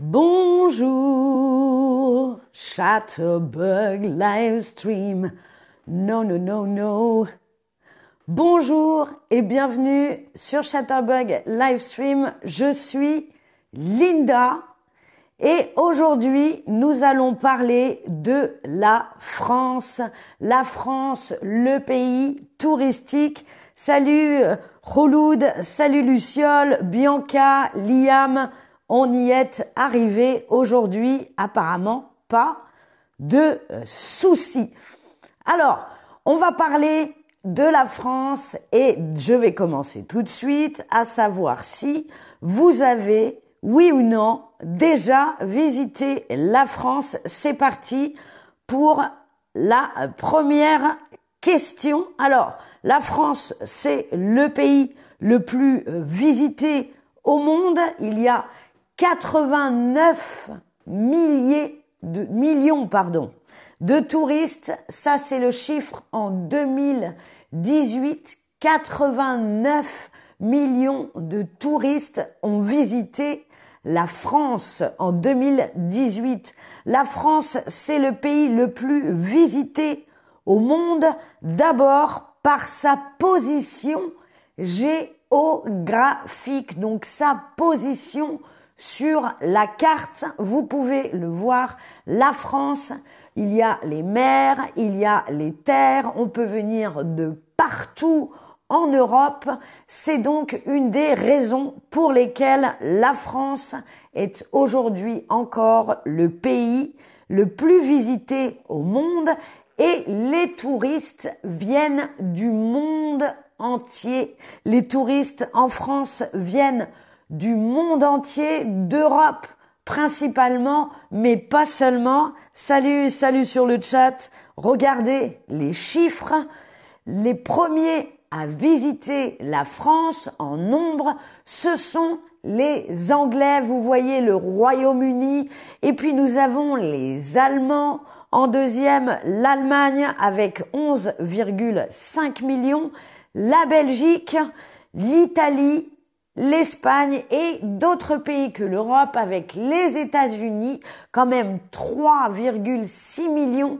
Bonjour, Chatterbug Livestream. Non, non, non, non. Bonjour et bienvenue sur Chatterbug Livestream. Je suis Linda et aujourd'hui nous allons parler de la France. La France, le pays touristique. Salut Khouloud, salut Luciole, Bianca, Liam. On y est arrivé aujourd'hui. Apparemment pas de soucis. Alors, on va parler de la France et je vais commencer tout de suite à savoir si vous avez, oui ou non, déjà visité la France. C'est parti pour la première question. Alors, la France, c'est le pays le plus visité au monde. Il y a 89 milliers de millions, pardon, de touristes. Ça, c'est le chiffre en 2018. 89 millions de touristes ont visité la France en 2018. La France, c'est le pays le plus visité au monde, d'abord par sa position géographique, donc sa position sur la carte. Vous pouvez le voir, la France, il y a les mers, il y a les terres, on peut venir de partout en Europe. C'est donc une des raisons pour lesquelles la France est aujourd'hui encore le pays le plus visité au monde et les touristes viennent du monde entier. Les touristes en France viennent du monde entier, d'Europe principalement, mais pas seulement. Salut, salut sur le chat. Regardez les chiffres. Les premiers à visiter la France en nombre, ce sont les Anglais, vous voyez le Royaume-Uni, et puis nous avons les Allemands, en deuxième l'Allemagne avec 11,5 millions, la Belgique, l'Italie, l'Espagne et d'autres pays que l'Europe avec les États-Unis, quand même 3,6 millions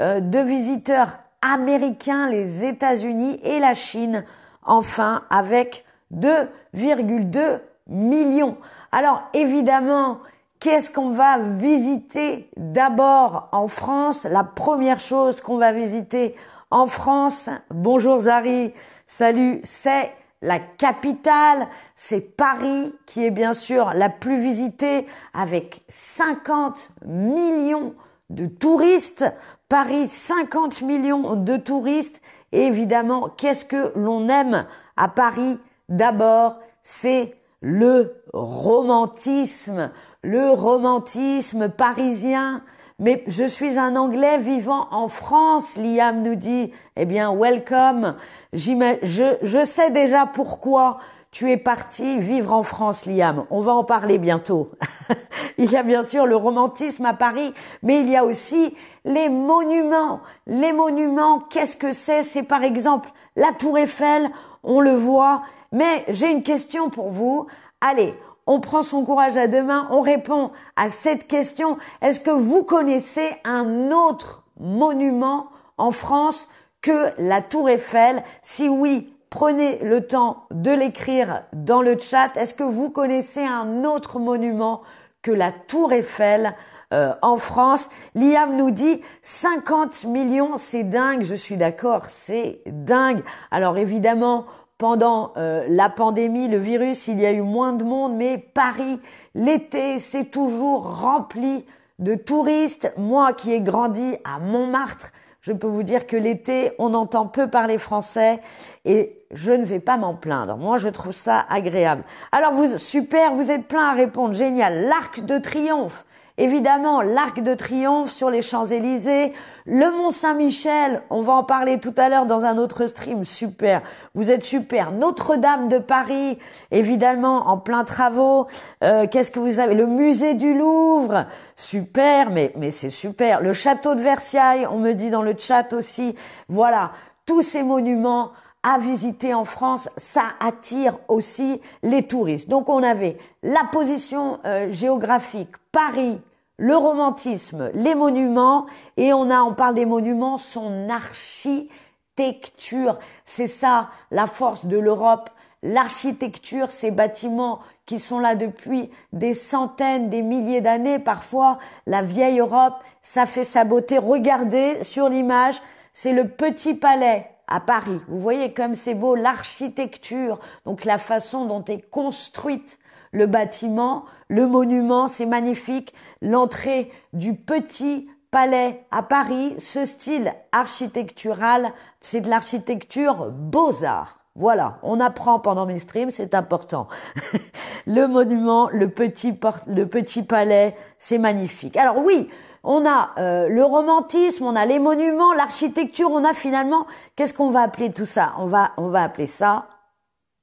euh, de visiteurs américains, les États-Unis et la Chine, enfin avec 2,2 millions. Alors évidemment, qu'est-ce qu'on va visiter d'abord en France? La première chose qu'on va visiter en France, bonjour Zari, salut, c'est la capitale, c'est Paris qui est bien sûr la plus visitée avec 50 millions de touristes. Paris, 50 millions de touristes. Évidemment, qu'est-ce que l'on aime à Paris D'abord, c'est le romantisme, le romantisme parisien. Mais je suis un Anglais vivant en France, Liam nous dit. Eh bien, welcome. Je, je sais déjà pourquoi tu es parti vivre en France, Liam. On va en parler bientôt. il y a bien sûr le romantisme à Paris, mais il y a aussi les monuments. Les monuments, qu'est-ce que c'est? C'est par exemple la Tour Eiffel, on le voit. Mais j'ai une question pour vous. Allez, on prend son courage à deux mains, on répond à cette question. Est-ce que vous connaissez un autre monument en France que la Tour Eiffel? Si oui, prenez le temps de l'écrire dans le chat. Est-ce que vous connaissez un autre monument que la Tour Eiffel euh, en France? Liam nous dit 50 millions, c'est dingue, je suis d'accord, c'est dingue. Alors évidemment, pendant euh, la pandémie, le virus, il y a eu moins de monde, mais Paris, l'été, c'est toujours rempli de touristes. Moi qui ai grandi à Montmartre, je peux vous dire que l'été, on entend peu parler français et je ne vais pas m'en plaindre. Moi, je trouve ça agréable. Alors, vous, super, vous êtes plein à répondre. Génial. L'arc de triomphe. Évidemment, l'Arc de Triomphe sur les Champs-Élysées, le Mont Saint-Michel, on va en parler tout à l'heure dans un autre stream, super, vous êtes super. Notre-Dame de Paris, évidemment, en plein travaux. Euh, qu'est-ce que vous avez? Le musée du Louvre, super, mais, mais c'est super. Le château de Versailles, on me dit dans le chat aussi. Voilà, tous ces monuments à visiter en France, ça attire aussi les touristes. Donc on avait la position euh, géographique, Paris, le romantisme, les monuments, et on a, on parle des monuments, son architecture. C'est ça la force de l'Europe. L'architecture, ces bâtiments qui sont là depuis des centaines, des milliers d'années, parfois la vieille Europe, ça fait sa beauté. Regardez sur l'image, c'est le petit palais à Paris. Vous voyez comme c'est beau l'architecture, donc la façon dont est construite le bâtiment, le monument, c'est magnifique. L'entrée du petit palais à Paris, ce style architectural, c'est de l'architecture beaux-arts. Voilà, on apprend pendant mes streams, c'est important. le monument, le petit, le petit palais, c'est magnifique. Alors oui, on a euh, le romantisme, on a les monuments, l'architecture, on a finalement, qu'est-ce qu'on va appeler tout ça? On va, on va appeler ça,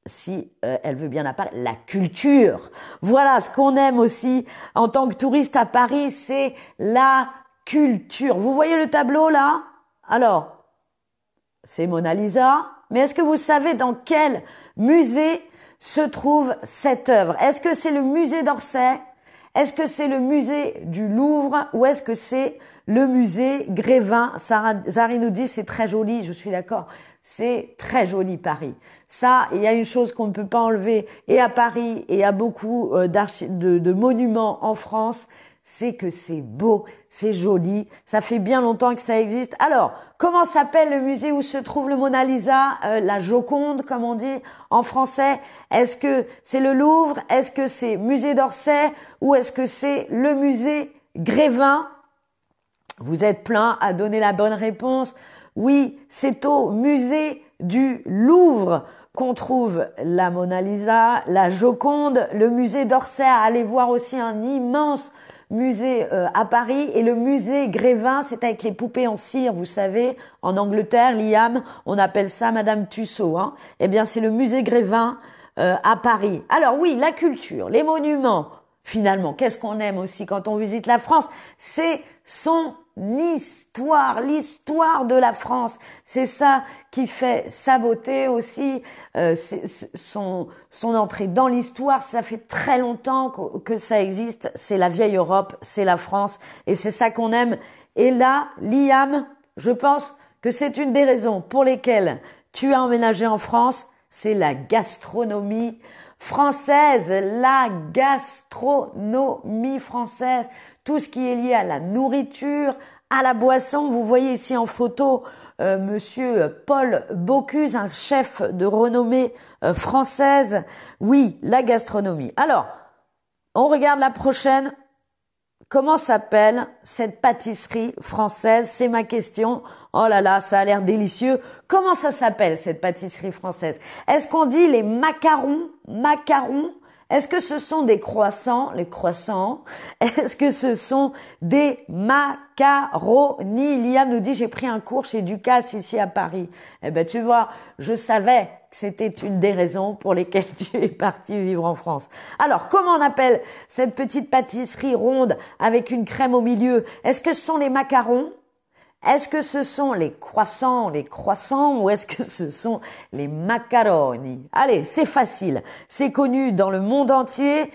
si euh, elle veut bien apparaître, la culture. Voilà, ce qu'on aime aussi en tant que touriste à Paris, c'est la culture. Vous voyez le tableau là? Alors, c'est Mona Lisa, mais est-ce que vous savez dans quel musée se trouve cette œuvre? Est-ce que c'est le musée d'Orsay? Est-ce que c'est le musée du Louvre ou est-ce que c'est le musée Grévin? Zari nous dit c'est très joli, je suis d'accord. C'est très joli Paris. Ça, il y a une chose qu'on ne peut pas enlever et à Paris et à beaucoup euh, de, de monuments en France, c'est que c'est beau, c'est joli, ça fait bien longtemps que ça existe. Alors, comment s'appelle le musée où se trouve le Mona Lisa, euh, la Joconde, comme on dit en français? Est-ce que c'est le Louvre? Est-ce que c'est musée d'Orsay? Ou est-ce que c'est le musée Grévin? Vous êtes plein à donner la bonne réponse. Oui, c'est au musée du Louvre qu'on trouve la Mona Lisa, la Joconde, le musée d'Orsay. Allez voir aussi un immense musée euh, à Paris et le musée Grévin, c'est avec les poupées en cire, vous savez, en Angleterre, Liam, on appelle ça Madame Tussaud. Hein. Eh bien, c'est le musée Grévin euh, à Paris. Alors oui, la culture, les monuments, finalement, qu'est-ce qu'on aime aussi quand on visite la France? C'est son histoire, l'histoire de la France. C'est ça qui fait sa beauté aussi, euh, son, son entrée dans l'histoire. Ça fait très longtemps que, que ça existe. C'est la vieille Europe, c'est la France, et c'est ça qu'on aime. Et là, Liam, je pense que c'est une des raisons pour lesquelles tu as emménagé en France, c'est la gastronomie française, la gastronomie française tout ce qui est lié à la nourriture, à la boisson. Vous voyez ici en photo euh, Monsieur Paul Bocuse, un chef de renommée euh, française. Oui, la gastronomie. Alors, on regarde la prochaine. Comment s'appelle cette pâtisserie française? C'est ma question. Oh là là, ça a l'air délicieux. Comment ça s'appelle cette pâtisserie française? Est-ce qu'on dit les macarons? Macarons est-ce que ce sont des croissants, les croissants Est-ce que ce sont des macaronis? Liam nous dit, j'ai pris un cours chez Ducasse ici à Paris. Eh ben, tu vois, je savais que c'était une des raisons pour lesquelles tu es parti vivre en France. Alors, comment on appelle cette petite pâtisserie ronde avec une crème au milieu? Est-ce que ce sont les macarons? Est-ce que ce sont les croissants, les croissants ou est-ce que ce sont les macaroni Allez, c'est facile. C'est connu dans le monde entier.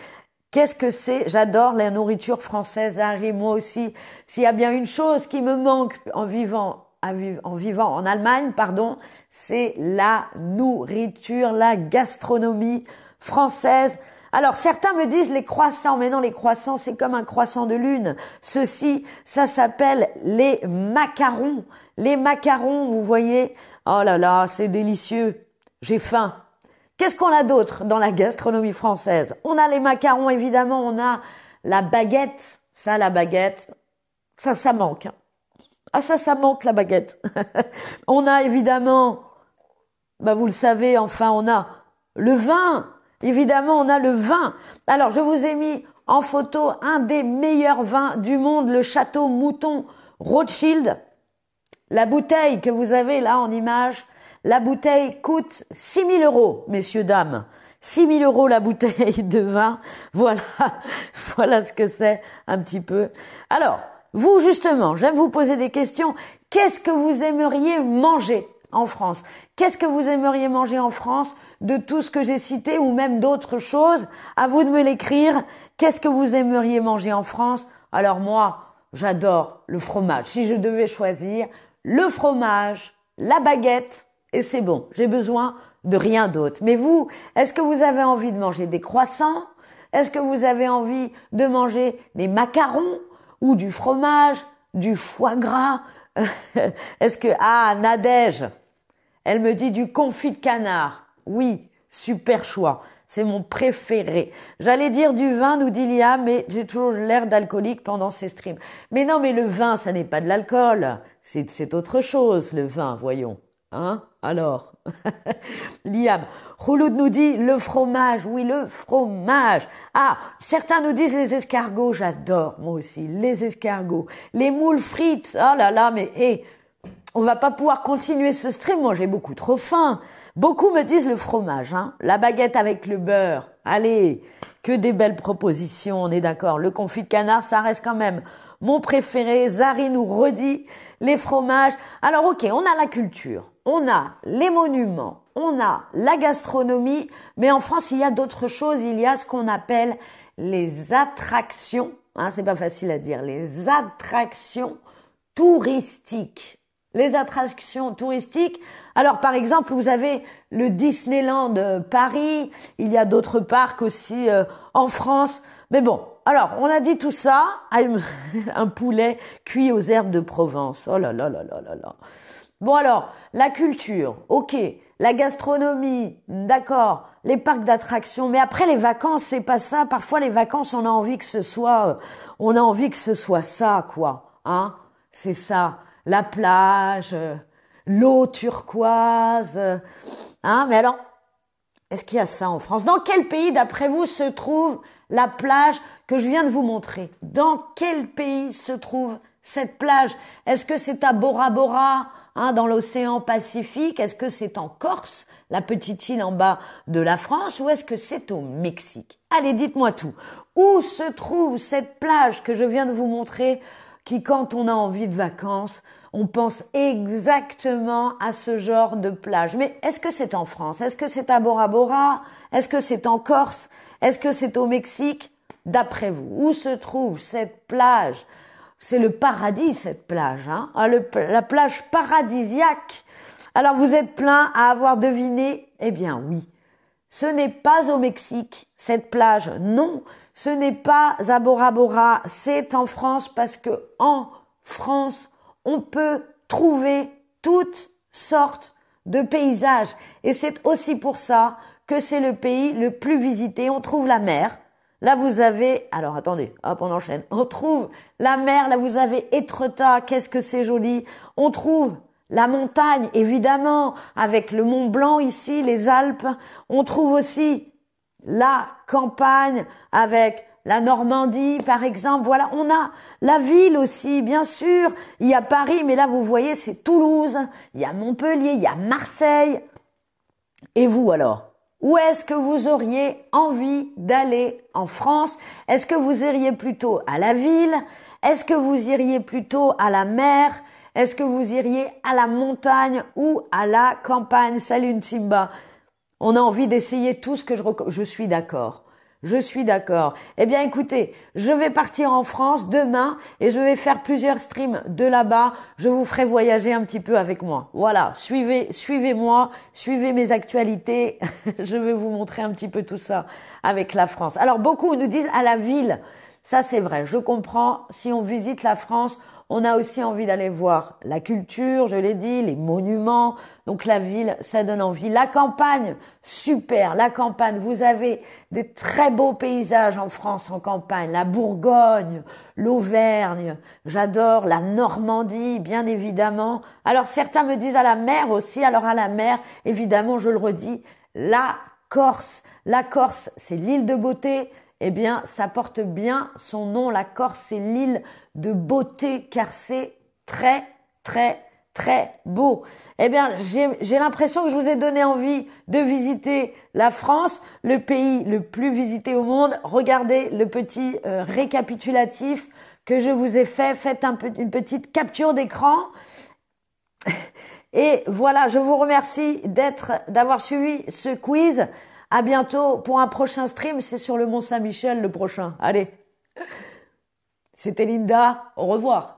Qu'est-ce que c'est? J'adore la nourriture française, Harry, moi aussi. S'il y a bien une chose qui me manque en vivant, en vivant en Allemagne, pardon, c'est la nourriture, la gastronomie française. Alors certains me disent les croissants, mais non, les croissants c'est comme un croissant de lune. Ceci, ça s'appelle les macarons. Les macarons, vous voyez, oh là là, c'est délicieux. J'ai faim. Qu'est-ce qu'on a d'autre dans la gastronomie française? On a les macarons, évidemment, on a la baguette. Ça, la baguette, ça, ça manque. Ah ça, ça manque la baguette. on a évidemment, bah vous le savez, enfin, on a le vin. Évidemment, on a le vin. Alors, je vous ai mis en photo un des meilleurs vins du monde, le château Mouton Rothschild. La bouteille que vous avez là en image, la bouteille coûte 6000 euros, messieurs, dames. 6000 euros la bouteille de vin. Voilà, voilà ce que c'est un petit peu. Alors, vous justement, j'aime vous poser des questions. Qu'est-ce que vous aimeriez manger? En France Qu'est-ce que vous aimeriez manger en France de tout ce que j'ai cité ou même d'autres choses? À vous de me l'écrire. Qu'est-ce que vous aimeriez manger en France? Alors moi, j'adore le fromage. Si je devais choisir, le fromage, la baguette, et c'est bon. J'ai besoin de rien d'autre. Mais vous, est-ce que vous avez envie de manger des croissants? Est-ce que vous avez envie de manger des macarons ou du fromage, du foie gras Est-ce que ah Nadège, elle me dit du confit de canard. Oui, super choix. C'est mon préféré. J'allais dire du vin, nous dit Liam, mais j'ai toujours l'air d'alcoolique pendant ces streams. Mais non, mais le vin, ça n'est pas de l'alcool. C'est autre chose, le vin, voyons. Hein Alors? Liam. Rouloud nous dit le fromage. Oui, le fromage. Ah, certains nous disent les escargots. J'adore, moi aussi, les escargots. Les moules frites. Oh là là, mais hé, on va pas pouvoir continuer ce stream. Moi, j'ai beaucoup trop faim. Beaucoup me disent le fromage, hein. La baguette avec le beurre. Allez, que des belles propositions, on est d'accord. Le confit de canard, ça reste quand même mon préféré. Zari nous redit les fromages. Alors ok, on a la culture, on a les monuments, on a la gastronomie, mais en France il y a d'autres choses. Il y a ce qu'on appelle les attractions. Hein, c'est pas facile à dire. Les attractions touristiques. Les attractions touristiques. Alors par exemple, vous avez le Disneyland Paris. Il y a d'autres parcs aussi euh, en France. Mais bon, alors, on a dit tout ça, un poulet cuit aux herbes de Provence. Oh là là là là là là. Bon alors, la culture, ok, la gastronomie, d'accord, les parcs d'attractions, mais après les vacances, c'est pas ça. Parfois les vacances, on a envie que ce soit, on a envie que ce soit ça, quoi, hein. C'est ça, la plage, l'eau turquoise, hein. Mais alors, est-ce qu'il y a ça en France? Dans quel pays, d'après vous, se trouve la plage que je viens de vous montrer? Dans quel pays se trouve cette plage? Est-ce que c'est à Bora Bora, hein, dans l'océan Pacifique Est-ce que c'est en Corse, la petite île en bas de la France Ou est-ce que c'est au Mexique? Allez, dites-moi tout. Où se trouve cette plage que je viens de vous montrer qui, quand on a envie de vacances, on pense exactement à ce genre de plage? Mais est-ce que c'est en France? Est-ce que c'est à Bora Bora? Est-ce que c'est en Corse? Est-ce que c'est au Mexique? D'après vous Où se trouve cette plage? C'est le paradis, cette plage, hein ah, La plage paradisiaque. Alors vous êtes plein à avoir deviné? Eh bien oui. Ce n'est pas au Mexique, cette plage, non. Ce n'est pas à Bora Bora, c'est en France parce que en France, on peut trouver toutes sortes de paysages. Et c'est aussi pour ça que c'est le pays le plus visité. On trouve la mer, Là, vous avez, alors attendez, hop, on enchaîne. On trouve la mer, là, vous avez Étretat, qu'est-ce que c'est joli. On trouve la montagne, évidemment, avec le Mont Blanc ici, les Alpes. On trouve aussi la campagne avec la Normandie, par exemple. Voilà, on a la ville aussi, bien sûr. Il y a Paris, mais là, vous voyez, c'est Toulouse. Il y a Montpellier, il y a Marseille. Et vous, alors? Où est-ce que vous auriez envie d'aller en France? Est-ce que vous iriez plutôt à la ville? Est-ce que vous iriez plutôt à la mer? Est-ce que vous iriez à la montagne ou à la campagne? Salut Nsimba. On a envie d'essayer tout ce que je, je suis d'accord. Je suis d'accord. Eh bien, écoutez, je vais partir en France demain et je vais faire plusieurs streams de là-bas. Je vous ferai voyager un petit peu avec moi. Voilà, suivez, suivez-moi, suivez mes actualités. je vais vous montrer un petit peu tout ça avec la France. Alors, beaucoup nous disent à la ville. Ça, c'est vrai. Je comprends. Si on visite la France, on a aussi envie d'aller voir la culture, je l'ai dit, les monuments. Donc la ville, ça donne envie. La campagne, super. La campagne, vous avez des très beaux paysages en France en campagne. La Bourgogne, l'Auvergne, j'adore la Normandie, bien évidemment. Alors certains me disent à la mer aussi. Alors à la mer, évidemment, je le redis, la Corse. La Corse, c'est l'île de beauté. Eh bien, ça porte bien son nom. La Corse, c'est l'île de beauté car c'est très, très, très beau. Eh bien, j'ai l'impression que je vous ai donné envie de visiter la France, le pays le plus visité au monde. Regardez le petit euh, récapitulatif que je vous ai fait. Faites un une petite capture d'écran. Et voilà, je vous remercie d'être, d'avoir suivi ce quiz. À bientôt pour un prochain stream. C'est sur le Mont Saint-Michel le prochain. Allez. C'était Linda. Au revoir.